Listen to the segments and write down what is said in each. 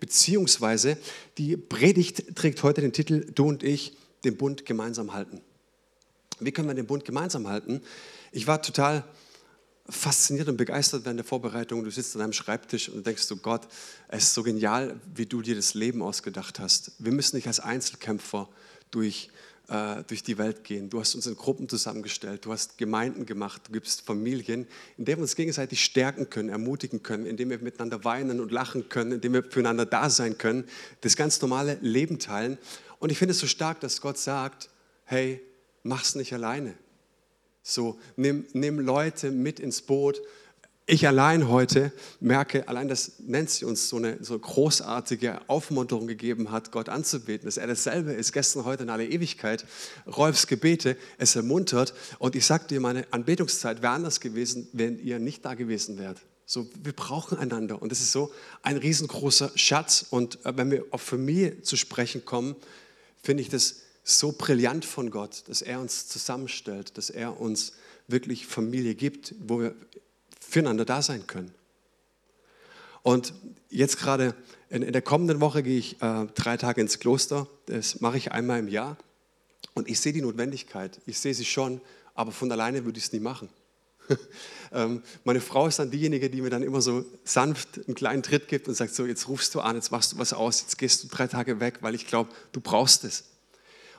beziehungsweise die Predigt trägt heute den Titel Du und ich, den Bund gemeinsam halten. Wie können wir den Bund gemeinsam halten? Ich war total fasziniert und begeistert während der Vorbereitung. Du sitzt an deinem Schreibtisch und denkst du, Gott, es ist so genial, wie du dir das Leben ausgedacht hast. Wir müssen nicht als Einzelkämpfer durch äh, durch die Welt gehen. Du hast uns in Gruppen zusammengestellt, du hast Gemeinden gemacht, du gibst Familien, in denen wir uns gegenseitig stärken können, ermutigen können, indem wir miteinander weinen und lachen können, indem wir füreinander da sein können, das ganz normale Leben teilen. Und ich finde es so stark, dass Gott sagt, hey, mach's nicht alleine. So, nimm, nimm Leute mit ins Boot, ich allein heute merke, allein dass Nancy uns so eine so großartige Aufmunterung gegeben hat, Gott anzubeten, dass er dasselbe ist, gestern, heute in aller Ewigkeit. Rolfs Gebete, es ermuntert. Und ich sage dir, meine Anbetungszeit wäre anders gewesen, wenn ihr nicht da gewesen wärt. So, wir brauchen einander. Und das ist so ein riesengroßer Schatz. Und äh, wenn wir auf Familie zu sprechen kommen, finde ich das so brillant von Gott, dass er uns zusammenstellt, dass er uns wirklich Familie gibt, wo wir füreinander da sein können. Und jetzt gerade in, in der kommenden Woche gehe ich äh, drei Tage ins Kloster. Das mache ich einmal im Jahr. Und ich sehe die Notwendigkeit. Ich sehe sie schon, aber von alleine würde ich es nie machen. ähm, meine Frau ist dann diejenige, die mir dann immer so sanft einen kleinen Tritt gibt und sagt: So, jetzt rufst du an, jetzt machst du was aus, jetzt gehst du drei Tage weg, weil ich glaube, du brauchst es.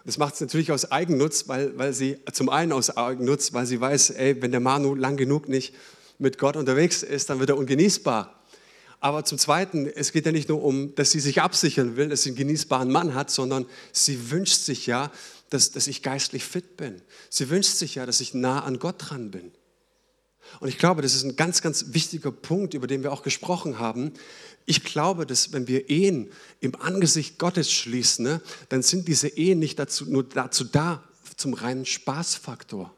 Und das macht sie natürlich aus Eigennutz, weil, weil sie zum einen aus Eigennutz, weil sie weiß, ey, wenn der Manu lang genug nicht mit Gott unterwegs ist, dann wird er ungenießbar. Aber zum Zweiten, es geht ja nicht nur um, dass sie sich absichern will, dass sie einen genießbaren Mann hat, sondern sie wünscht sich ja, dass, dass ich geistlich fit bin. Sie wünscht sich ja, dass ich nah an Gott dran bin. Und ich glaube, das ist ein ganz, ganz wichtiger Punkt, über den wir auch gesprochen haben. Ich glaube, dass wenn wir Ehen im Angesicht Gottes schließen, ne, dann sind diese Ehen nicht dazu, nur dazu da, zum reinen Spaßfaktor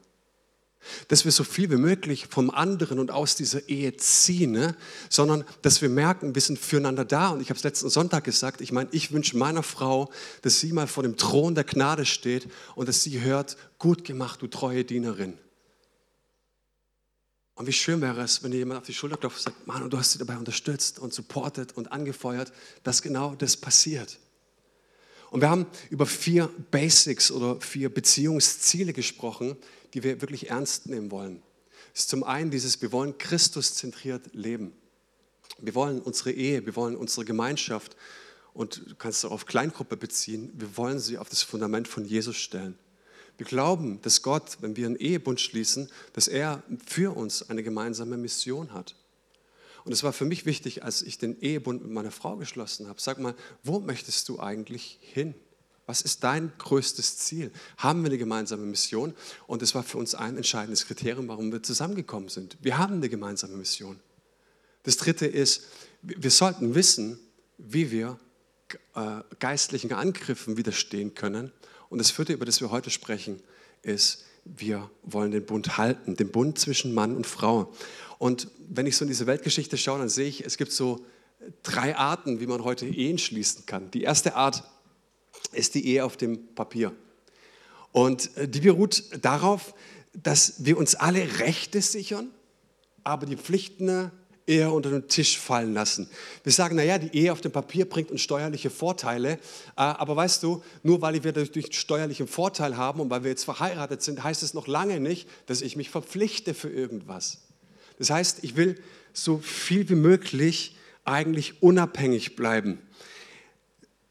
dass wir so viel wie möglich vom anderen und aus dieser Ehe ziehen, ne? sondern dass wir merken, wir sind füreinander da. Und ich habe es letzten Sonntag gesagt, ich meine, ich wünsche meiner Frau, dass sie mal vor dem Thron der Gnade steht und dass sie hört, gut gemacht, du treue Dienerin. Und wie schön wäre es, wenn dir jemand auf die Schulter klopft und sagt, Mann, du hast sie dabei unterstützt und supportet und angefeuert, dass genau das passiert. Und wir haben über vier Basics oder vier Beziehungsziele gesprochen, die wir wirklich ernst nehmen wollen. Ist zum einen dieses, wir wollen Christus-zentriert leben. Wir wollen unsere Ehe, wir wollen unsere Gemeinschaft und du kannst auch auf Kleingruppe beziehen, wir wollen sie auf das Fundament von Jesus stellen. Wir glauben, dass Gott, wenn wir einen Ehebund schließen, dass er für uns eine gemeinsame Mission hat. Und es war für mich wichtig, als ich den Ehebund mit meiner Frau geschlossen habe. Sag mal, wo möchtest du eigentlich hin? Was ist dein größtes Ziel? Haben wir eine gemeinsame Mission? Und das war für uns ein entscheidendes Kriterium, warum wir zusammengekommen sind. Wir haben eine gemeinsame Mission. Das dritte ist, wir sollten wissen, wie wir äh, geistlichen Angriffen widerstehen können. Und das vierte, über das wir heute sprechen, ist, wir wollen den Bund halten, den Bund zwischen Mann und Frau. Und wenn ich so in diese Weltgeschichte schaue, dann sehe ich, es gibt so drei Arten, wie man heute Ehen schließen kann. Die erste Art ist die Ehe auf dem Papier. Und äh, die beruht darauf, dass wir uns alle Rechte sichern, aber die Pflichten eher unter den Tisch fallen lassen. Wir sagen, naja, die Ehe auf dem Papier bringt uns steuerliche Vorteile, äh, aber weißt du, nur weil wir dadurch steuerlichen Vorteil haben und weil wir jetzt verheiratet sind, heißt es noch lange nicht, dass ich mich verpflichte für irgendwas. Das heißt, ich will so viel wie möglich eigentlich unabhängig bleiben.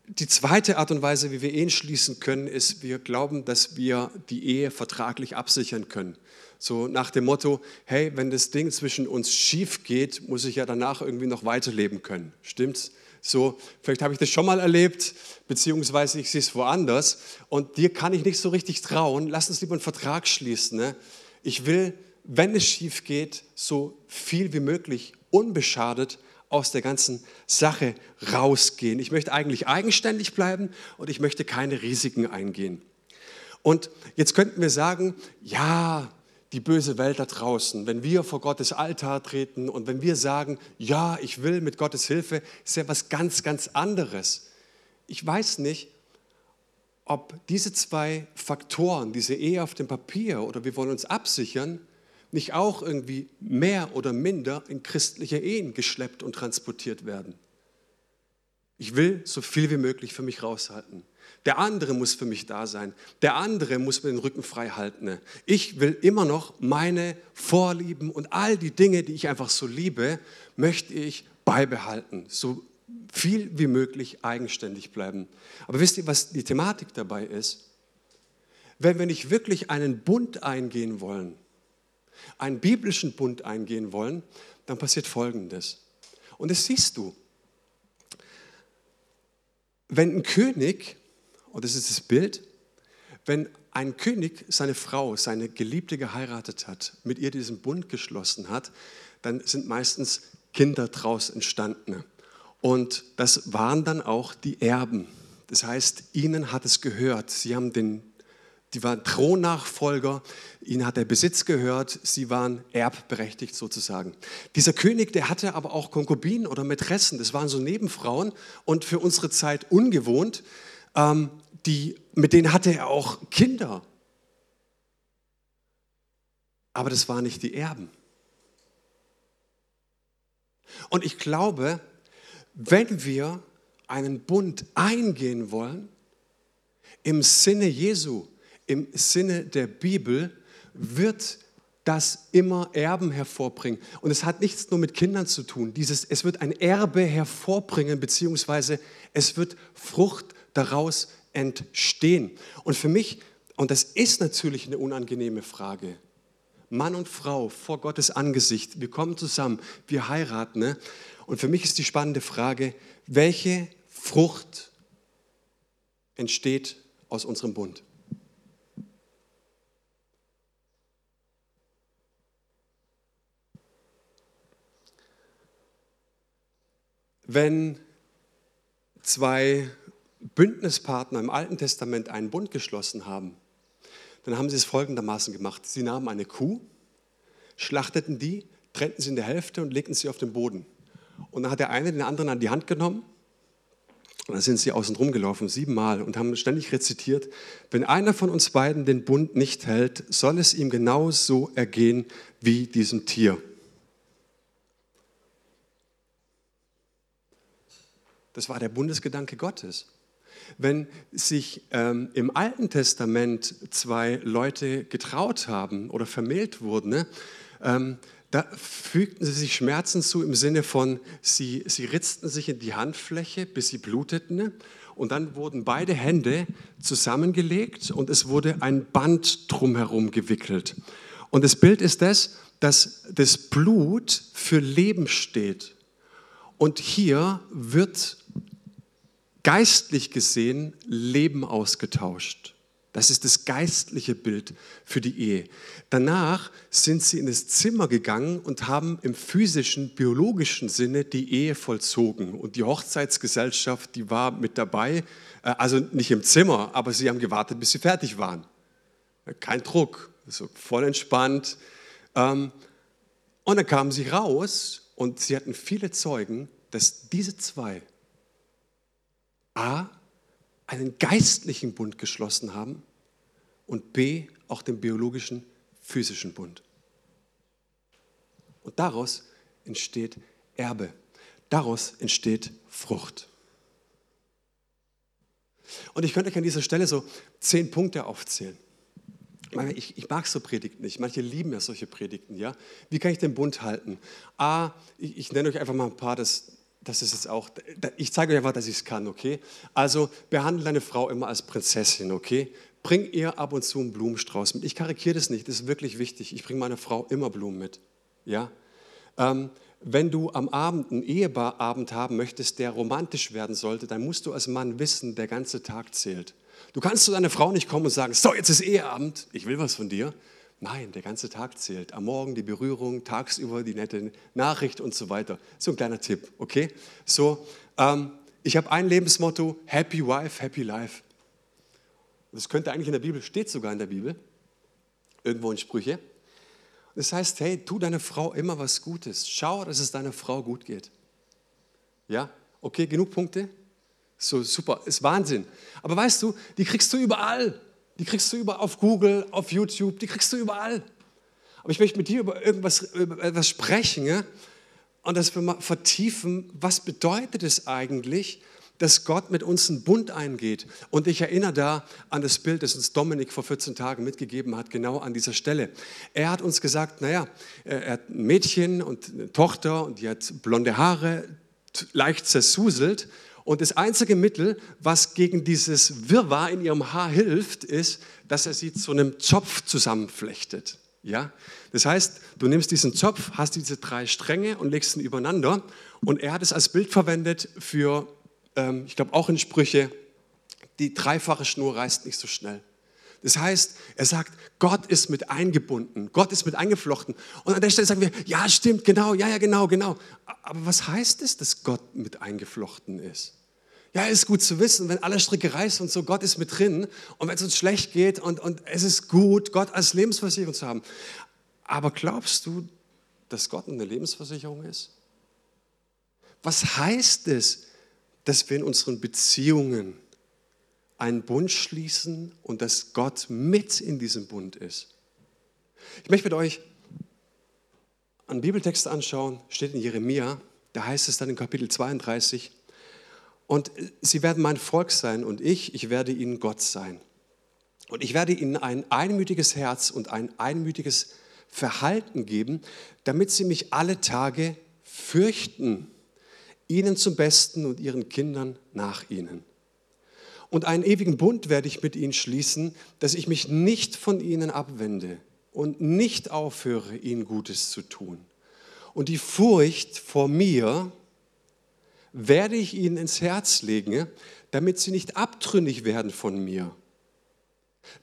Die zweite Art und Weise, wie wir Ehen schließen können, ist, wir glauben, dass wir die Ehe vertraglich absichern können. So nach dem Motto, hey, wenn das Ding zwischen uns schief geht, muss ich ja danach irgendwie noch weiterleben können. Stimmt's? So, vielleicht habe ich das schon mal erlebt, beziehungsweise ich sehe es woanders und dir kann ich nicht so richtig trauen. Lass uns lieber einen Vertrag schließen. Ne? Ich will, wenn es schief geht, so viel wie möglich unbeschadet aus der ganzen Sache rausgehen. Ich möchte eigentlich eigenständig bleiben und ich möchte keine Risiken eingehen. Und jetzt könnten wir sagen, ja, die böse Welt da draußen, wenn wir vor Gottes Altar treten und wenn wir sagen, ja, ich will mit Gottes Hilfe, ist ja was ganz, ganz anderes. Ich weiß nicht, ob diese zwei Faktoren, diese Ehe auf dem Papier oder wir wollen uns absichern, nicht auch irgendwie mehr oder minder in christliche Ehen geschleppt und transportiert werden. Ich will so viel wie möglich für mich raushalten. Der andere muss für mich da sein. Der andere muss mir den Rücken frei halten. Ich will immer noch meine Vorlieben und all die Dinge, die ich einfach so liebe, möchte ich beibehalten. So viel wie möglich eigenständig bleiben. Aber wisst ihr, was die Thematik dabei ist? Wenn wir nicht wirklich einen Bund eingehen wollen, einen biblischen Bund eingehen wollen, dann passiert Folgendes. Und das siehst du. Wenn ein König, und das ist das Bild, wenn ein König seine Frau, seine Geliebte geheiratet hat, mit ihr diesen Bund geschlossen hat, dann sind meistens Kinder daraus entstanden. Und das waren dann auch die Erben. Das heißt, ihnen hat es gehört. Sie haben den, die waren Thronnachfolger, ihnen hat der Besitz gehört, sie waren erbberechtigt sozusagen. Dieser König, der hatte aber auch Konkubinen oder Mätressen, das waren so Nebenfrauen und für unsere Zeit ungewohnt. Ähm, die, mit denen hatte er auch Kinder. Aber das waren nicht die Erben. Und ich glaube, wenn wir einen Bund eingehen wollen, im Sinne Jesu, im Sinne der Bibel, wird das immer Erben hervorbringen. Und es hat nichts nur mit Kindern zu tun. Dieses, es wird ein Erbe hervorbringen, beziehungsweise es wird Frucht daraus entstehen. Und für mich, und das ist natürlich eine unangenehme Frage, Mann und Frau vor Gottes Angesicht, wir kommen zusammen, wir heiraten. Ne? Und für mich ist die spannende Frage, welche Frucht entsteht aus unserem Bund? Wenn zwei Bündnispartner im Alten Testament einen Bund geschlossen haben, dann haben sie es folgendermaßen gemacht. Sie nahmen eine Kuh, schlachteten die, trennten sie in der Hälfte und legten sie auf den Boden. Und dann hat der eine den anderen an die Hand genommen und dann sind sie außen rum gelaufen, siebenmal, und haben ständig rezitiert, wenn einer von uns beiden den Bund nicht hält, soll es ihm genauso ergehen wie diesem Tier. Das war der Bundesgedanke Gottes. Wenn sich ähm, im Alten Testament zwei Leute getraut haben oder vermählt wurden, ne, ähm, da fügten sie sich Schmerzen zu im Sinne von, sie, sie ritzten sich in die Handfläche, bis sie bluteten. Ne? Und dann wurden beide Hände zusammengelegt und es wurde ein Band drumherum gewickelt. Und das Bild ist das, dass das Blut für Leben steht. Und hier wird geistlich gesehen Leben ausgetauscht. Das ist das geistliche Bild für die Ehe. Danach sind sie in das Zimmer gegangen und haben im physischen, biologischen Sinne die Ehe vollzogen. Und die Hochzeitsgesellschaft, die war mit dabei, äh, also nicht im Zimmer, aber sie haben gewartet, bis sie fertig waren. Kein Druck, so voll entspannt. Ähm, und dann kamen sie raus und sie hatten viele Zeugen, dass diese zwei A, einen geistlichen Bund geschlossen haben und B, auch den biologischen, physischen Bund. Und daraus entsteht Erbe. Daraus entsteht Frucht. Und ich könnte euch an dieser Stelle so zehn Punkte aufzählen. Ich, ich, mag so Predigten nicht. Manche lieben ja solche Predigten. Ja? Wie kann ich den Bund halten? A, ich, ich nenne euch einfach mal ein paar, das, das ist jetzt auch, ich zeige euch einfach, dass ich es kann, okay? Also behandle deine Frau immer als Prinzessin, okay? Bring ihr ab und zu einen Blumenstrauß mit. Ich karikiere das nicht, das ist wirklich wichtig. Ich bringe meiner Frau immer Blumen mit, ja? Ähm, wenn du am Abend einen Eheabend haben möchtest, der romantisch werden sollte, dann musst du als Mann wissen, der ganze Tag zählt. Du kannst zu deiner Frau nicht kommen und sagen, so, jetzt ist Eheabend, ich will was von dir. Nein, der ganze Tag zählt. Am Morgen die Berührung, tagsüber die nette Nachricht und so weiter. So ein kleiner Tipp, okay? So, ähm, ich habe ein Lebensmotto: Happy Wife, Happy Life. Das könnte eigentlich in der Bibel, steht sogar in der Bibel, irgendwo in Sprüche. Das heißt, hey, tu deiner Frau immer was Gutes. Schau, dass es deiner Frau gut geht. Ja, okay, genug Punkte? So super, ist Wahnsinn. Aber weißt du, die kriegst du überall. Die kriegst du überall auf Google, auf YouTube, die kriegst du überall. Aber ich möchte mit dir über irgendwas über etwas sprechen ja? und dass wir mal vertiefen, was bedeutet es eigentlich, dass Gott mit uns einen Bund eingeht. Und ich erinnere da an das Bild, das uns Dominik vor 14 Tagen mitgegeben hat, genau an dieser Stelle. Er hat uns gesagt, naja, er hat ein Mädchen und eine Tochter und die hat blonde Haare, leicht zersuselt. Und das einzige Mittel, was gegen dieses Wirrwarr in ihrem Haar hilft, ist, dass er sie zu einem Zopf zusammenflechtet. Ja? Das heißt, du nimmst diesen Zopf, hast diese drei Stränge und legst ihn übereinander. Und er hat es als Bild verwendet für, ähm, ich glaube auch in Sprüche, die dreifache Schnur reißt nicht so schnell. Das heißt, er sagt, Gott ist mit eingebunden, Gott ist mit eingeflochten. Und an der Stelle sagen wir, ja, stimmt, genau, ja, ja, genau, genau. Aber was heißt es, dass Gott mit eingeflochten ist? Ja, ist gut zu wissen, wenn alle Stricke reißen und so, Gott ist mit drin. Und wenn es uns schlecht geht und, und es ist gut, Gott als Lebensversicherung zu haben. Aber glaubst du, dass Gott eine Lebensversicherung ist? Was heißt es, dass wir in unseren Beziehungen einen Bund schließen und dass Gott mit in diesem Bund ist? Ich möchte mit euch einen Bibeltext anschauen, steht in Jeremia, da heißt es dann in Kapitel 32, und sie werden mein Volk sein und ich, ich werde ihnen Gott sein. Und ich werde ihnen ein einmütiges Herz und ein einmütiges Verhalten geben, damit sie mich alle Tage fürchten, ihnen zum Besten und ihren Kindern nach ihnen. Und einen ewigen Bund werde ich mit ihnen schließen, dass ich mich nicht von ihnen abwende und nicht aufhöre, ihnen Gutes zu tun. Und die Furcht vor mir, werde ich ihnen ins Herz legen, damit sie nicht abtrünnig werden von mir.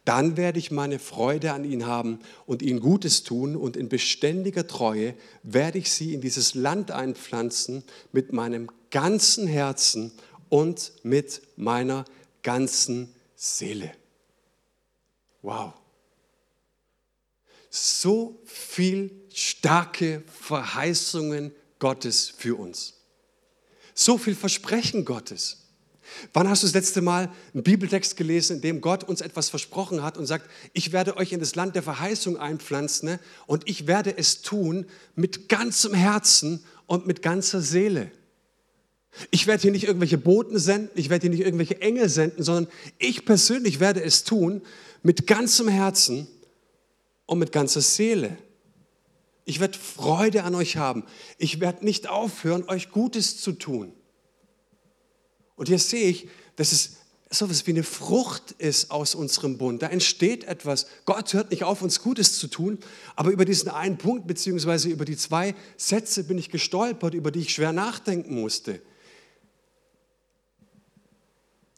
Dann werde ich meine Freude an ihnen haben und ihnen Gutes tun und in beständiger Treue werde ich sie in dieses Land einpflanzen mit meinem ganzen Herzen und mit meiner ganzen Seele. Wow. So viel starke Verheißungen Gottes für uns. So viel Versprechen Gottes. Wann hast du das letzte Mal einen Bibeltext gelesen, in dem Gott uns etwas versprochen hat und sagt, ich werde euch in das Land der Verheißung einpflanzen ne? und ich werde es tun mit ganzem Herzen und mit ganzer Seele. Ich werde hier nicht irgendwelche Boten senden, ich werde hier nicht irgendwelche Engel senden, sondern ich persönlich werde es tun mit ganzem Herzen und mit ganzer Seele. Ich werde Freude an euch haben. Ich werde nicht aufhören, euch Gutes zu tun. Und hier sehe ich, dass es so etwas wie eine Frucht ist aus unserem Bund. Da entsteht etwas. Gott hört nicht auf, uns Gutes zu tun, aber über diesen einen Punkt, beziehungsweise über die zwei Sätze bin ich gestolpert, über die ich schwer nachdenken musste.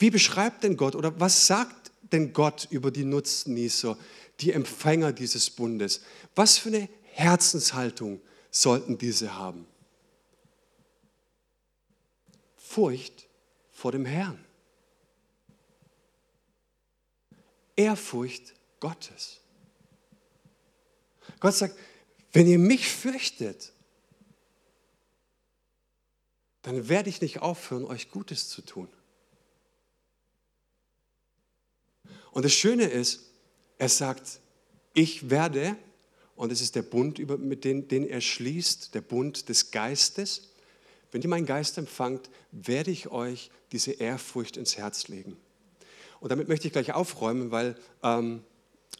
Wie beschreibt denn Gott oder was sagt denn Gott über die Nutznießer, die Empfänger dieses Bundes? Was für eine Herzenshaltung sollten diese haben? Furcht vor dem Herrn. Ehrfurcht Gottes. Gott sagt, wenn ihr mich fürchtet, dann werde ich nicht aufhören, euch Gutes zu tun. Und das Schöne ist, er sagt, ich werde und es ist der Bund, mit dem, den er schließt, der Bund des Geistes. Wenn ihr meinen Geist empfangt, werde ich euch diese Ehrfurcht ins Herz legen. Und damit möchte ich gleich aufräumen, weil ähm,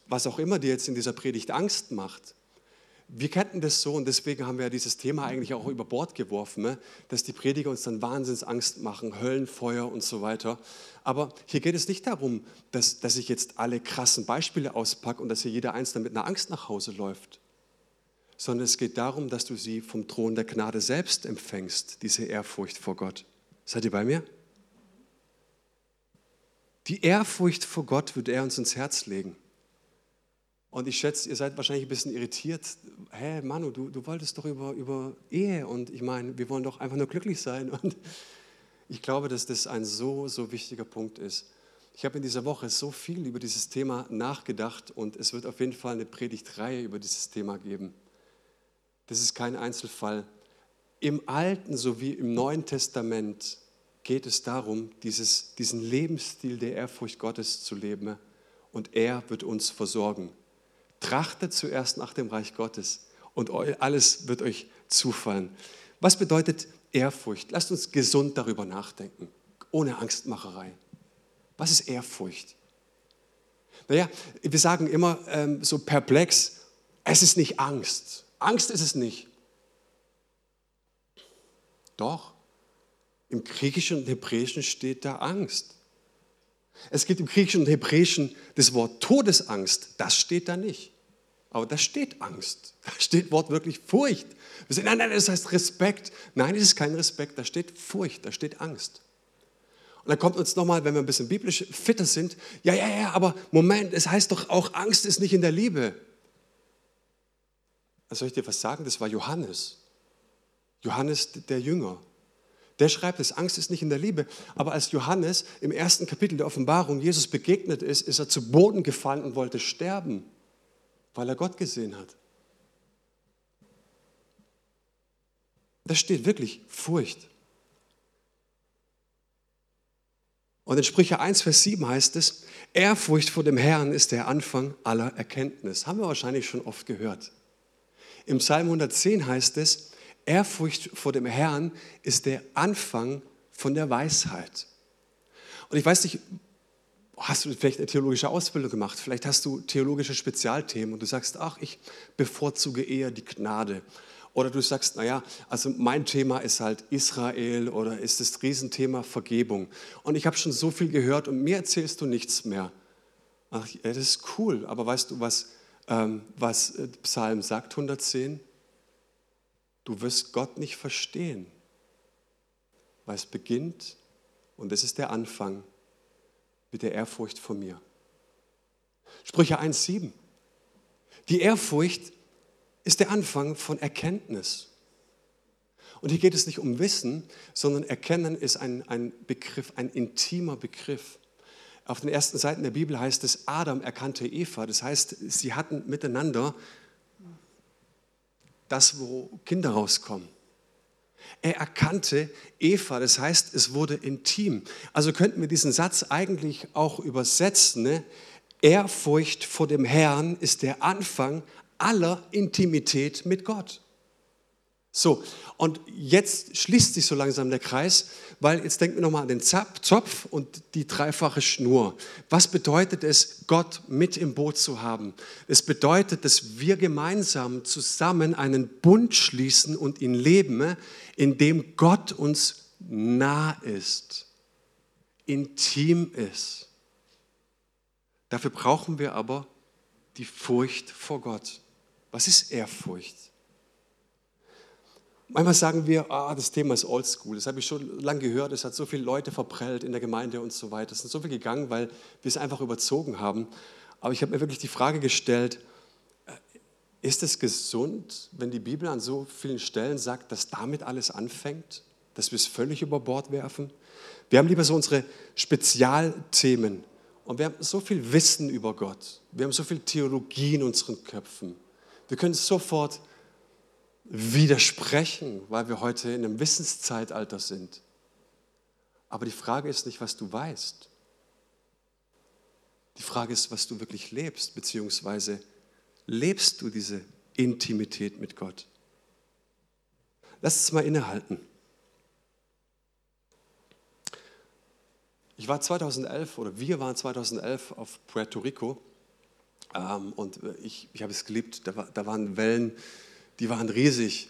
was auch immer dir jetzt in dieser Predigt Angst macht, wir kannten das so und deswegen haben wir dieses Thema eigentlich auch über Bord geworfen, ne? dass die Prediger uns dann Wahnsinnsangst machen, Höllenfeuer und so weiter. Aber hier geht es nicht darum, dass, dass ich jetzt alle krassen Beispiele auspacke und dass hier jeder Einzelne mit einer Angst nach Hause läuft, sondern es geht darum, dass du sie vom Thron der Gnade selbst empfängst, diese Ehrfurcht vor Gott. Seid ihr bei mir? Die Ehrfurcht vor Gott wird er uns ins Herz legen. Und ich schätze, ihr seid wahrscheinlich ein bisschen irritiert. Hä, Manu, du, du wolltest doch über, über Ehe und ich meine, wir wollen doch einfach nur glücklich sein. Und ich glaube, dass das ein so, so wichtiger Punkt ist. Ich habe in dieser Woche so viel über dieses Thema nachgedacht und es wird auf jeden Fall eine Predigtreihe über dieses Thema geben. Das ist kein Einzelfall. Im Alten sowie im Neuen Testament geht es darum, dieses, diesen Lebensstil der Ehrfurcht Gottes zu leben und er wird uns versorgen. Trachtet zuerst nach dem Reich Gottes und alles wird euch zufallen. Was bedeutet Ehrfurcht? Lasst uns gesund darüber nachdenken. ohne Angstmacherei. Was ist Ehrfurcht? Naja, wir sagen immer ähm, so perplex, es ist nicht Angst. Angst ist es nicht. Doch, im Griechischen und Hebräischen steht da Angst. Es gibt im Griechischen und Hebräischen das Wort Todesangst, das steht da nicht. Aber da steht Angst. Da steht wortwörtlich Furcht. Wir sagen, nein, nein, das heißt Respekt. Nein, es ist kein Respekt, da steht Furcht, da steht Angst. Und dann kommt uns nochmal, wenn wir ein bisschen biblisch fitter sind, ja, ja, ja, aber Moment, es heißt doch auch, Angst ist nicht in der Liebe. Was soll ich dir was sagen? Das war Johannes. Johannes der Jünger. Der schreibt es, Angst ist nicht in der Liebe. Aber als Johannes im ersten Kapitel der Offenbarung Jesus begegnet ist, ist er zu Boden gefallen und wollte sterben, weil er Gott gesehen hat. Da steht wirklich Furcht. Und in Sprüche 1, Vers 7 heißt es, Ehrfurcht vor dem Herrn ist der Anfang aller Erkenntnis. Haben wir wahrscheinlich schon oft gehört. Im Psalm 110 heißt es, Ehrfurcht vor dem Herrn ist der Anfang von der Weisheit. Und ich weiß nicht, hast du vielleicht eine theologische Ausbildung gemacht? Vielleicht hast du theologische Spezialthemen und du sagst, ach, ich bevorzuge eher die Gnade. Oder du sagst, naja, also mein Thema ist halt Israel oder ist das Riesenthema Vergebung. Und ich habe schon so viel gehört und mir erzählst du nichts mehr. Ach, das ist cool, aber weißt du, was, ähm, was äh, Psalm sagt, 110? Du wirst Gott nicht verstehen, weil es beginnt, und das ist der Anfang, mit der Ehrfurcht vor mir. Sprüche 1,7. Die Ehrfurcht ist der Anfang von Erkenntnis. Und hier geht es nicht um Wissen, sondern Erkennen ist ein, ein Begriff, ein intimer Begriff. Auf den ersten Seiten der Bibel heißt es, Adam erkannte Eva. Das heißt, sie hatten miteinander das, wo Kinder rauskommen. Er erkannte Eva, das heißt, es wurde intim. Also könnten wir diesen Satz eigentlich auch übersetzen. Ne? Ehrfurcht vor dem Herrn ist der Anfang aller Intimität mit Gott. So, und jetzt schließt sich so langsam der Kreis, weil jetzt denken wir nochmal an den Zopf und die dreifache Schnur. Was bedeutet es, Gott mit im Boot zu haben? Es bedeutet, dass wir gemeinsam zusammen einen Bund schließen und ihn leben, in dem Gott uns nah ist, intim ist. Dafür brauchen wir aber die Furcht vor Gott. Was ist Ehrfurcht? Manchmal sagen wir, ah, das Thema ist oldschool. Das habe ich schon lange gehört. Es hat so viele Leute verprellt in der Gemeinde und so weiter. Es sind so viele gegangen, weil wir es einfach überzogen haben. Aber ich habe mir wirklich die Frage gestellt, ist es gesund, wenn die Bibel an so vielen Stellen sagt, dass damit alles anfängt, dass wir es völlig über Bord werfen? Wir haben lieber so unsere Spezialthemen und wir haben so viel Wissen über Gott. Wir haben so viel Theologie in unseren Köpfen. Wir können sofort widersprechen, weil wir heute in einem Wissenszeitalter sind. Aber die Frage ist nicht, was du weißt. Die Frage ist, was du wirklich lebst, beziehungsweise lebst du diese Intimität mit Gott? Lass uns mal innehalten. Ich war 2011 oder wir waren 2011 auf Puerto Rico ähm, und ich, ich habe es geliebt. Da, war, da waren Wellen, die waren riesig.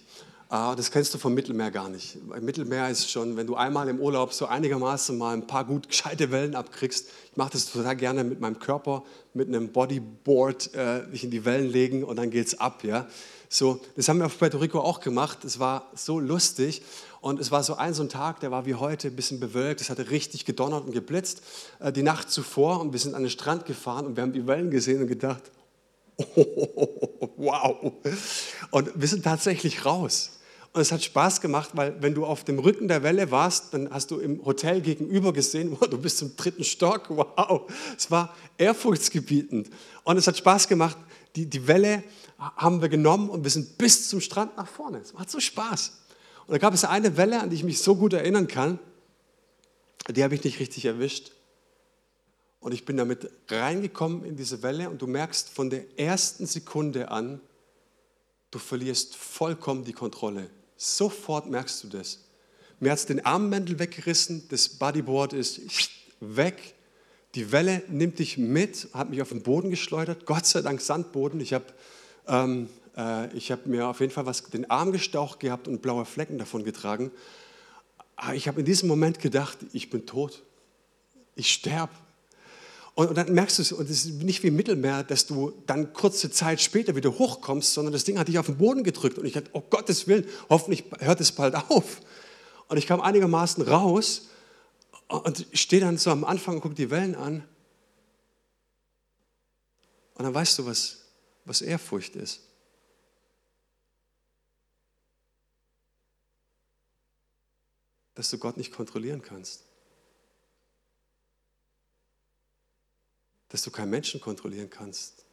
Ah, das kennst du vom Mittelmeer gar nicht. Im Mittelmeer ist schon, wenn du einmal im Urlaub so einigermaßen mal ein paar gut gescheite Wellen abkriegst. Ich mache das total gerne mit meinem Körper, mit einem Bodyboard, äh, mich in die Wellen legen und dann geht's ab. Ja? So, das haben wir auf Puerto Rico auch gemacht. Es war so lustig. Und es war so ein, so ein Tag, der war wie heute, ein bisschen bewölkt. Es hatte richtig gedonnert und geblitzt äh, die Nacht zuvor. Und wir sind an den Strand gefahren und wir haben die Wellen gesehen und gedacht, wow. Und wir sind tatsächlich raus. Und es hat Spaß gemacht, weil wenn du auf dem Rücken der Welle warst, dann hast du im Hotel gegenüber gesehen, wow, du bist im dritten Stock, wow. Es war ehrfurchtsgebietend. Und es hat Spaß gemacht. Die, die Welle haben wir genommen und wir sind bis zum Strand nach vorne. Es macht so Spaß. Und da gab es eine Welle, an die ich mich so gut erinnern kann. Die habe ich nicht richtig erwischt. Und ich bin damit reingekommen in diese Welle und du merkst von der ersten Sekunde an, du verlierst vollkommen die Kontrolle. Sofort merkst du das. Mir hat es den Armmäntel weggerissen, das Bodyboard ist weg. Die Welle nimmt dich mit, hat mich auf den Boden geschleudert. Gott sei Dank Sandboden. Ich habe ähm, äh, hab mir auf jeden Fall was, den Arm gestaucht gehabt und blaue Flecken davon getragen. Aber ich habe in diesem Moment gedacht, ich bin tot. Ich sterbe. Und, dann merkst du es, und es ist nicht wie im Mittelmeer, dass du dann kurze Zeit später wieder hochkommst, sondern das Ding hat dich auf den Boden gedrückt. Und ich dachte, oh Gottes Willen, hoffentlich hört es bald auf. Und ich kam einigermaßen raus und stehe dann so am Anfang und gucke die Wellen an. Und dann weißt du, was, was Ehrfurcht ist. Dass du Gott nicht kontrollieren kannst. Dass du keinen Menschen kontrollieren kannst.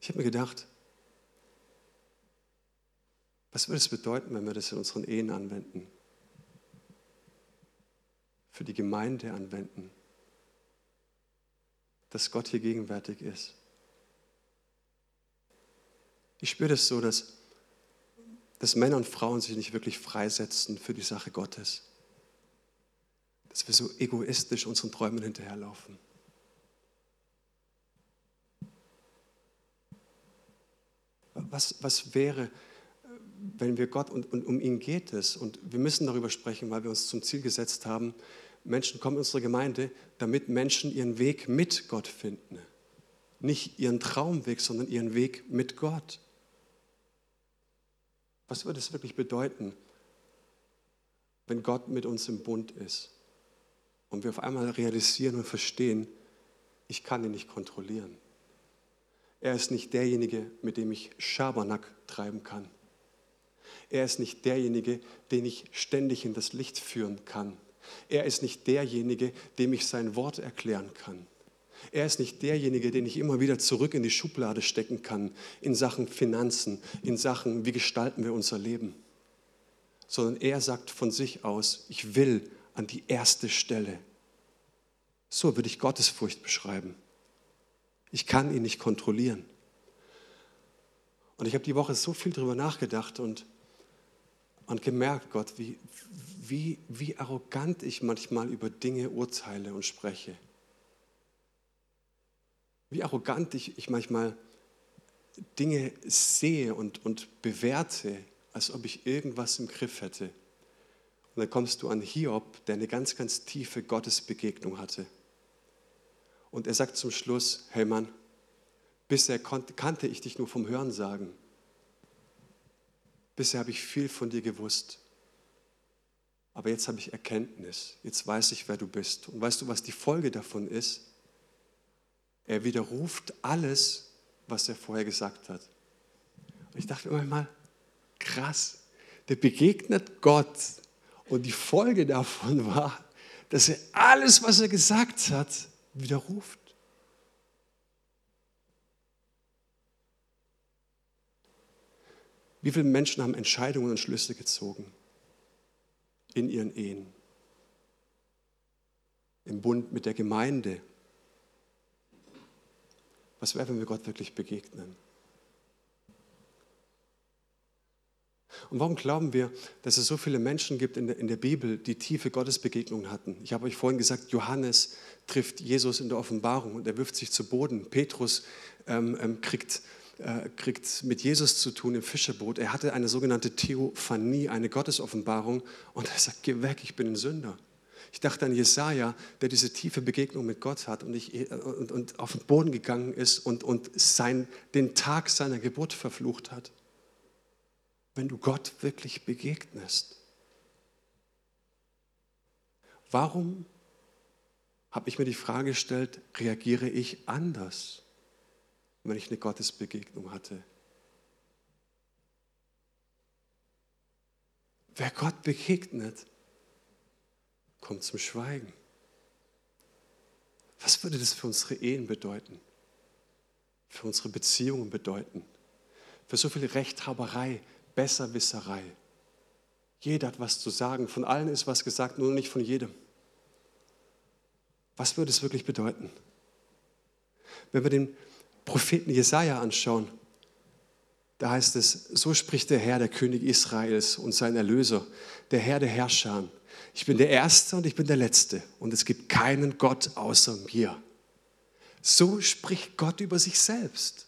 Ich habe mir gedacht, was würde es bedeuten, wenn wir das in unseren Ehen anwenden? Für die Gemeinde anwenden? Dass Gott hier gegenwärtig ist. Ich spüre das so, dass, dass Männer und Frauen sich nicht wirklich freisetzen für die Sache Gottes. Dass wir so egoistisch unseren Träumen hinterherlaufen. Was, was wäre, wenn wir Gott und, und um ihn geht es und wir müssen darüber sprechen, weil wir uns zum Ziel gesetzt haben, Menschen kommen in unsere Gemeinde, damit Menschen ihren Weg mit Gott finden. Nicht ihren Traumweg, sondern ihren Weg mit Gott. Was würde es wirklich bedeuten, wenn Gott mit uns im Bund ist und wir auf einmal realisieren und verstehen, ich kann ihn nicht kontrollieren. Er ist nicht derjenige, mit dem ich Schabernack treiben kann. Er ist nicht derjenige, den ich ständig in das Licht führen kann. Er ist nicht derjenige, dem ich sein Wort erklären kann. Er ist nicht derjenige, den ich immer wieder zurück in die Schublade stecken kann in Sachen Finanzen, in Sachen, wie gestalten wir unser Leben. Sondern er sagt von sich aus, ich will an die erste Stelle. So würde ich Gottesfurcht beschreiben. Ich kann ihn nicht kontrollieren. Und ich habe die Woche so viel darüber nachgedacht und, und gemerkt, Gott, wie, wie, wie arrogant ich manchmal über Dinge urteile und spreche. Wie arrogant ich, ich manchmal Dinge sehe und, und bewerte, als ob ich irgendwas im Griff hätte. Und dann kommst du an Hiob, der eine ganz, ganz tiefe Gottesbegegnung hatte. Und er sagt zum Schluss, hey Mann, bisher kannte ich dich nur vom Hören sagen. Bisher habe ich viel von dir gewusst. Aber jetzt habe ich Erkenntnis. Jetzt weiß ich, wer du bist. Und weißt du, was die Folge davon ist? Er widerruft alles, was er vorher gesagt hat. Und ich dachte immer mal, krass, der begegnet Gott. Und die Folge davon war, dass er alles, was er gesagt hat, widerruft. Wie viele Menschen haben Entscheidungen und Schlüsse gezogen in ihren Ehen, im Bund mit der Gemeinde? Was wäre, wenn wir Gott wirklich begegnen? Und warum glauben wir, dass es so viele Menschen gibt in der, in der Bibel, die tiefe Gottesbegegnungen hatten? Ich habe euch vorhin gesagt, Johannes trifft Jesus in der Offenbarung und er wirft sich zu Boden. Petrus ähm, ähm, kriegt, äh, kriegt mit Jesus zu tun im Fischerboot. Er hatte eine sogenannte Theophanie, eine Gottesoffenbarung und er sagt, geh weg, ich bin ein Sünder. Ich dachte an Jesaja, der diese tiefe Begegnung mit Gott hat und, ich, äh, und, und auf den Boden gegangen ist und, und sein, den Tag seiner Geburt verflucht hat wenn du Gott wirklich begegnest? Warum, habe ich mir die Frage gestellt, reagiere ich anders, wenn ich eine Gottesbegegnung hatte? Wer Gott begegnet, kommt zum Schweigen. Was würde das für unsere Ehen bedeuten? Für unsere Beziehungen bedeuten? Für so viel Rechthaberei, Besserwisserei. Jeder hat was zu sagen. Von allen ist was gesagt, nur nicht von jedem. Was würde es wirklich bedeuten? Wenn wir den Propheten Jesaja anschauen, Da heißt es, so spricht der Herr, der König Israels und sein Erlöser, der Herr der Herrscher. Ich bin der Erste und ich bin der Letzte und es gibt keinen Gott außer mir. So spricht Gott über sich selbst.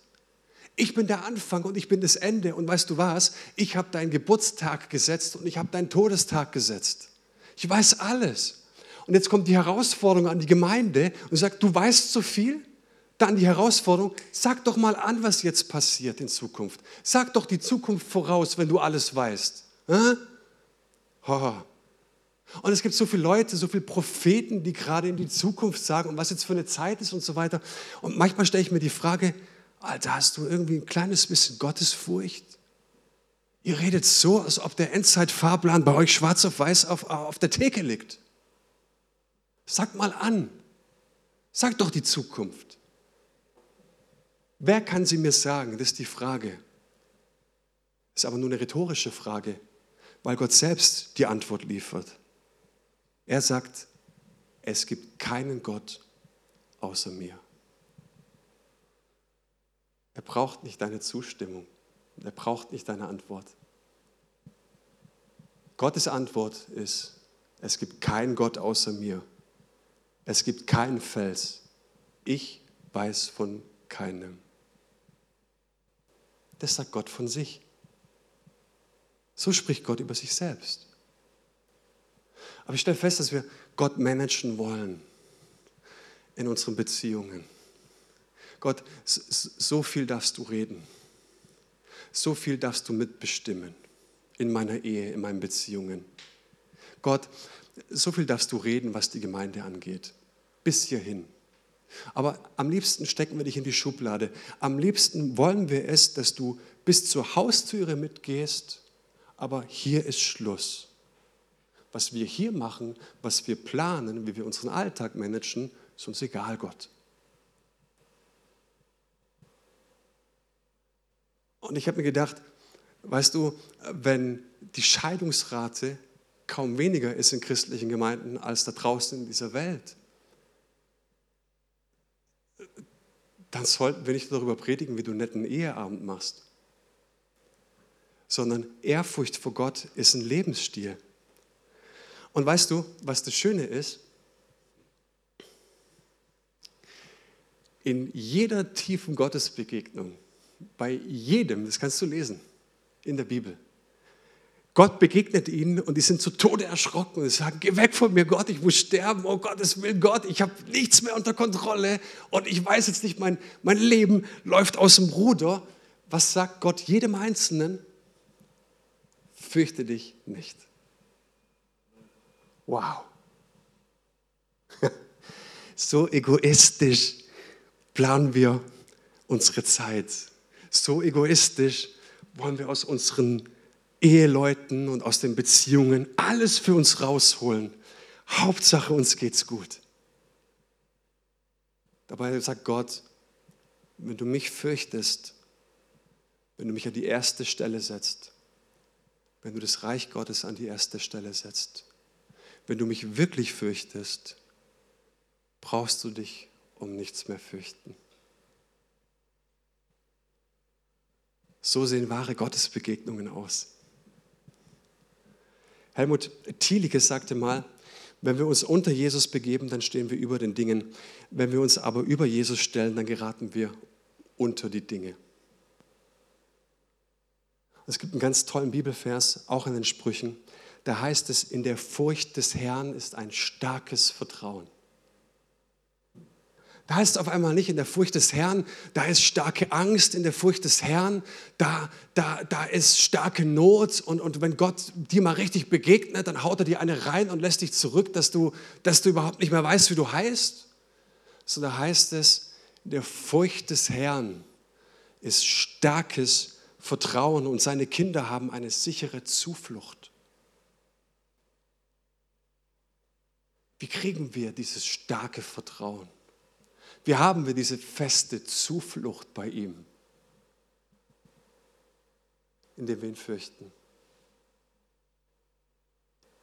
Ich bin der Anfang und ich bin das Ende. Und weißt du was? Ich habe deinen Geburtstag gesetzt und ich habe deinen Todestag gesetzt. Ich weiß alles. Und jetzt kommt die Herausforderung an die Gemeinde und sagt, du weißt so viel? Dann die Herausforderung, sag doch mal an, was jetzt passiert in Zukunft. Sag doch die Zukunft voraus, wenn du alles weißt. Und es gibt so viele Leute, so viele Propheten, die gerade in die Zukunft sagen und was jetzt für eine Zeit ist und so weiter. Und manchmal stelle ich mir die Frage, Alter, hast du irgendwie ein kleines bisschen Gottesfurcht? Ihr redet so, als ob der Endzeitfahrplan bei euch schwarz auf weiß auf, auf der Theke liegt. Sagt mal an. Sagt doch die Zukunft. Wer kann sie mir sagen? Das ist die Frage. Ist aber nur eine rhetorische Frage, weil Gott selbst die Antwort liefert. Er sagt, es gibt keinen Gott außer mir. Er braucht nicht deine Zustimmung. Er braucht nicht deine Antwort. Gottes Antwort ist, es gibt keinen Gott außer mir. Es gibt keinen Fels. Ich weiß von keinem. Das sagt Gott von sich. So spricht Gott über sich selbst. Aber ich stelle fest, dass wir Gott managen wollen in unseren Beziehungen. Gott, so viel darfst du reden. So viel darfst du mitbestimmen in meiner Ehe, in meinen Beziehungen. Gott, so viel darfst du reden, was die Gemeinde angeht. Bis hierhin. Aber am liebsten stecken wir dich in die Schublade. Am liebsten wollen wir es, dass du bis zur Haustüre mitgehst, aber hier ist Schluss. Was wir hier machen, was wir planen, wie wir unseren Alltag managen, ist uns egal, Gott. Und ich habe mir gedacht, weißt du, wenn die Scheidungsrate kaum weniger ist in christlichen Gemeinden als da draußen in dieser Welt, dann sollten wir nicht darüber predigen, wie du einen netten Eheabend machst, sondern Ehrfurcht vor Gott ist ein Lebensstil. Und weißt du, was das Schöne ist? In jeder tiefen Gottesbegegnung bei jedem, das kannst du lesen in der Bibel. Gott begegnet ihnen und die sind zu Tode erschrocken und sagen, geh weg von mir, Gott, ich muss sterben, oh Gottes Willen, Gott, ich habe nichts mehr unter Kontrolle und ich weiß jetzt nicht, mein, mein Leben läuft aus dem Ruder. Was sagt Gott jedem Einzelnen? Fürchte dich nicht. Wow. So egoistisch planen wir unsere Zeit so egoistisch wollen wir aus unseren Eheleuten und aus den Beziehungen alles für uns rausholen. Hauptsache, uns geht's gut. Dabei sagt Gott, wenn du mich fürchtest, wenn du mich an die erste Stelle setzt, wenn du das Reich Gottes an die erste Stelle setzt, wenn du mich wirklich fürchtest, brauchst du dich um nichts mehr fürchten. So sehen wahre Gottesbegegnungen aus. Helmut Thielicke sagte mal, wenn wir uns unter Jesus begeben, dann stehen wir über den Dingen. Wenn wir uns aber über Jesus stellen, dann geraten wir unter die Dinge. Es gibt einen ganz tollen Bibelvers, auch in den Sprüchen. Da heißt es, in der Furcht des Herrn ist ein starkes Vertrauen. Da heißt es auf einmal nicht in der Furcht des Herrn, da ist starke Angst in der Furcht des Herrn, da, da, da ist starke Not und, und wenn Gott dir mal richtig begegnet, dann haut er dir eine rein und lässt dich zurück, dass du, dass du überhaupt nicht mehr weißt, wie du heißt. So da heißt es, in der Furcht des Herrn ist starkes Vertrauen und seine Kinder haben eine sichere Zuflucht. Wie kriegen wir dieses starke Vertrauen? Wie haben wir diese feste Zuflucht bei ihm, indem wir ihn fürchten?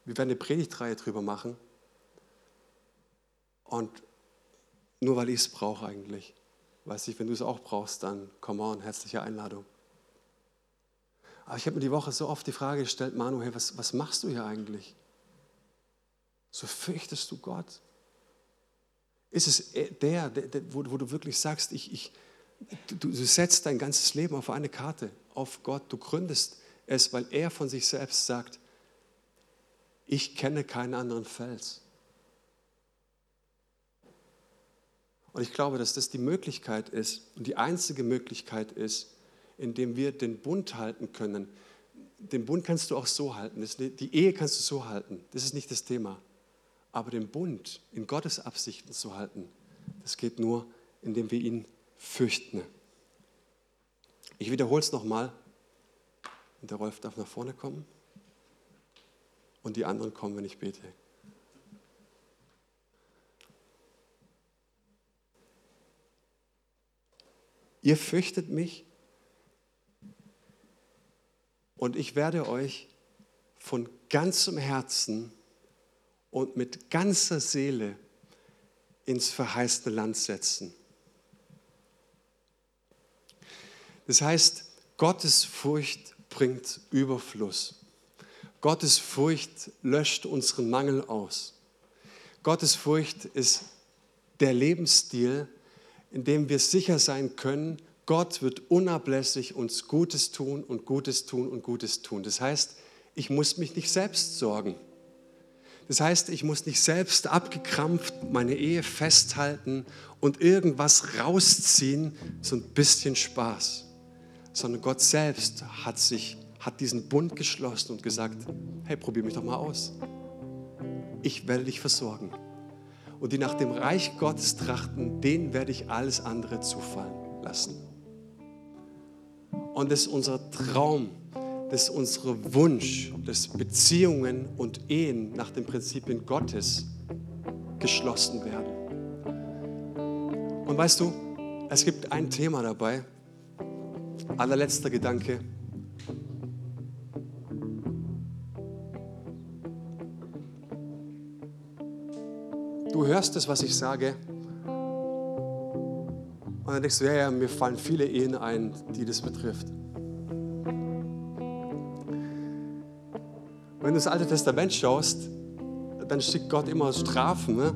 Wir werden eine Predigtreihe drüber machen. Und nur weil ich es brauche eigentlich. Weiß ich, wenn du es auch brauchst, dann come on, herzliche Einladung. Aber ich habe mir die Woche so oft die Frage gestellt, Manu, hey, was, was machst du hier eigentlich? So fürchtest du Gott? Ist es der, der, der wo, wo, du wirklich sagst, ich, ich, du, du setzt dein ganzes Leben auf eine Karte, auf Gott, du gründest es, weil er von sich selbst sagt, ich kenne keinen anderen Fels. Und ich glaube, dass das die Möglichkeit ist und die einzige Möglichkeit ist, indem wir den Bund halten können. Den Bund kannst du auch so halten, die Ehe kannst du so halten, das ist nicht das Thema. Aber den Bund in Gottes Absichten zu halten, das geht nur, indem wir ihn fürchten. Ich wiederhole es nochmal. Und der Rolf darf nach vorne kommen. Und die anderen kommen, wenn ich bete. Ihr fürchtet mich und ich werde euch von ganzem Herzen und mit ganzer Seele ins verheißene Land setzen. Das heißt, Gottes Furcht bringt Überfluss. Gottes Furcht löscht unseren Mangel aus. Gottes Furcht ist der Lebensstil, in dem wir sicher sein können, Gott wird unablässig uns Gutes tun und Gutes tun und Gutes tun. Das heißt, ich muss mich nicht selbst sorgen. Das heißt, ich muss nicht selbst abgekrampft meine Ehe festhalten und irgendwas rausziehen, so ein bisschen Spaß. Sondern Gott selbst hat sich, hat diesen Bund geschlossen und gesagt, hey, probier mich doch mal aus. Ich werde dich versorgen und die nach dem Reich Gottes trachten, denen werde ich alles andere zufallen lassen. Und das ist unser Traum, das ist unser Wunsch, dass Beziehungen und Ehen nach den Prinzipien Gottes geschlossen werden. Und weißt du, es gibt ein Thema dabei, allerletzter Gedanke, Du hörst es, was ich sage. Und dann denkst du, ja, ja, mir fallen viele Ehen ein, die das betrifft. Wenn du das Alte Testament schaust, dann schickt Gott immer Strafen. Ne?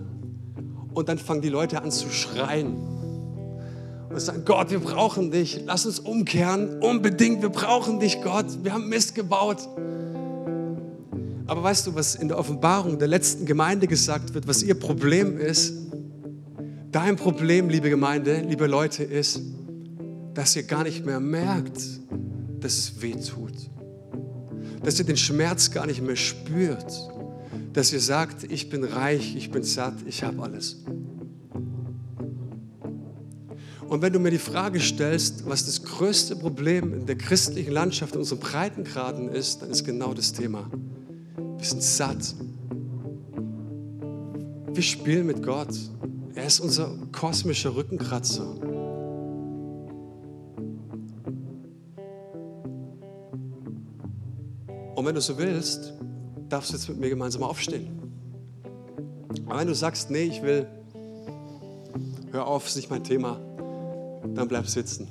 Und dann fangen die Leute an zu schreien. Und sagen, Gott, wir brauchen dich. Lass uns umkehren. Unbedingt, wir brauchen dich, Gott. Wir haben Mist gebaut. Aber weißt du, was in der Offenbarung der letzten Gemeinde gesagt wird, was ihr Problem ist? Dein Problem, liebe Gemeinde, liebe Leute, ist, dass ihr gar nicht mehr merkt, dass es weh tut. Dass ihr den Schmerz gar nicht mehr spürt. Dass ihr sagt, ich bin reich, ich bin satt, ich habe alles. Und wenn du mir die Frage stellst, was das größte Problem in der christlichen Landschaft, in unseren Breitengraden ist, dann ist genau das Thema. Wir sind satt. Wir spielen mit Gott. Er ist unser kosmischer Rückenkratzer. Und wenn du so willst, darfst du jetzt mit mir gemeinsam aufstehen. Aber wenn du sagst, nee, ich will, hör auf, ist nicht mein Thema, dann bleib sitzen.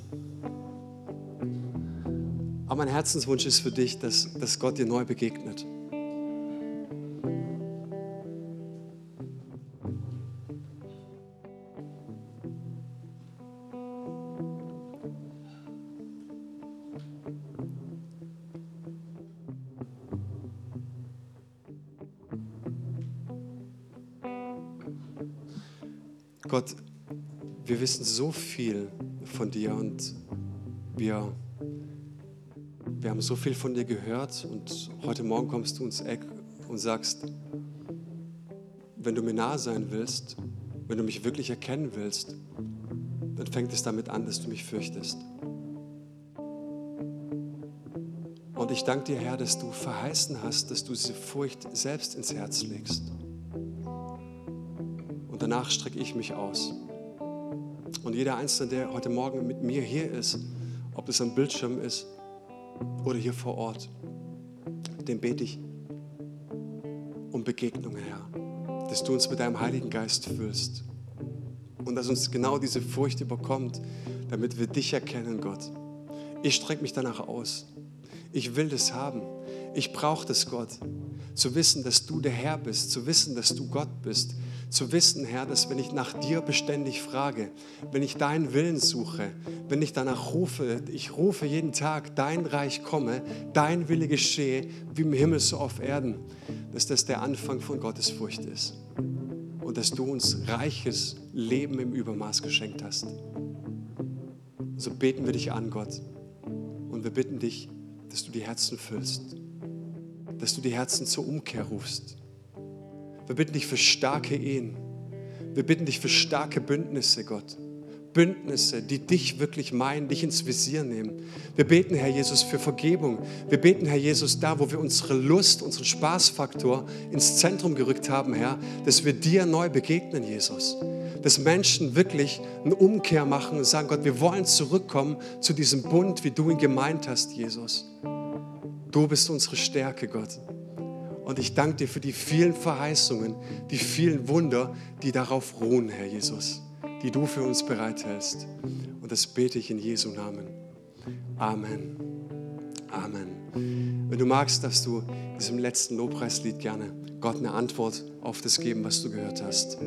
Aber mein Herzenswunsch ist für dich, dass, dass Gott dir neu begegnet. Gott, wir wissen so viel von dir und wir, wir haben so viel von dir gehört und heute Morgen kommst du ins Eck und sagst, wenn du mir nahe sein willst, wenn du mich wirklich erkennen willst, dann fängt es damit an, dass du mich fürchtest. Und ich danke dir, Herr, dass du verheißen hast, dass du diese Furcht selbst ins Herz legst danach strecke ich mich aus. Und jeder Einzelne, der heute Morgen mit mir hier ist, ob es am Bildschirm ist oder hier vor Ort, dem bete ich um Begegnungen, Herr. Dass du uns mit deinem Heiligen Geist füllst. Und dass uns genau diese Furcht überkommt, damit wir dich erkennen, Gott. Ich strecke mich danach aus. Ich will das haben. Ich brauche das, Gott. Zu wissen, dass du der Herr bist, zu wissen, dass du Gott bist, zu wissen, Herr, dass wenn ich nach dir beständig frage, wenn ich deinen Willen suche, wenn ich danach rufe, ich rufe jeden Tag, dein Reich komme, dein Wille geschehe, wie im Himmel so auf Erden, dass das der Anfang von Gottesfurcht ist und dass du uns reiches Leben im Übermaß geschenkt hast. So beten wir dich an, Gott, und wir bitten dich, dass du die Herzen füllst, dass du die Herzen zur Umkehr rufst wir bitten dich für starke Ehen. Wir bitten dich für starke Bündnisse, Gott. Bündnisse, die dich wirklich meinen, dich ins Visier nehmen. Wir beten, Herr Jesus, für Vergebung. Wir beten, Herr Jesus, da, wo wir unsere Lust, unseren Spaßfaktor ins Zentrum gerückt haben, Herr, dass wir dir neu begegnen, Jesus. Dass Menschen wirklich eine Umkehr machen und sagen, Gott, wir wollen zurückkommen zu diesem Bund, wie du ihn gemeint hast, Jesus. Du bist unsere Stärke, Gott. Und ich danke dir für die vielen Verheißungen, die vielen Wunder, die darauf ruhen, Herr Jesus, die du für uns bereithältst. Und das bete ich in Jesu Namen. Amen. Amen. Wenn du magst, darfst du diesem letzten Lobpreislied gerne Gott eine Antwort auf das geben, was du gehört hast.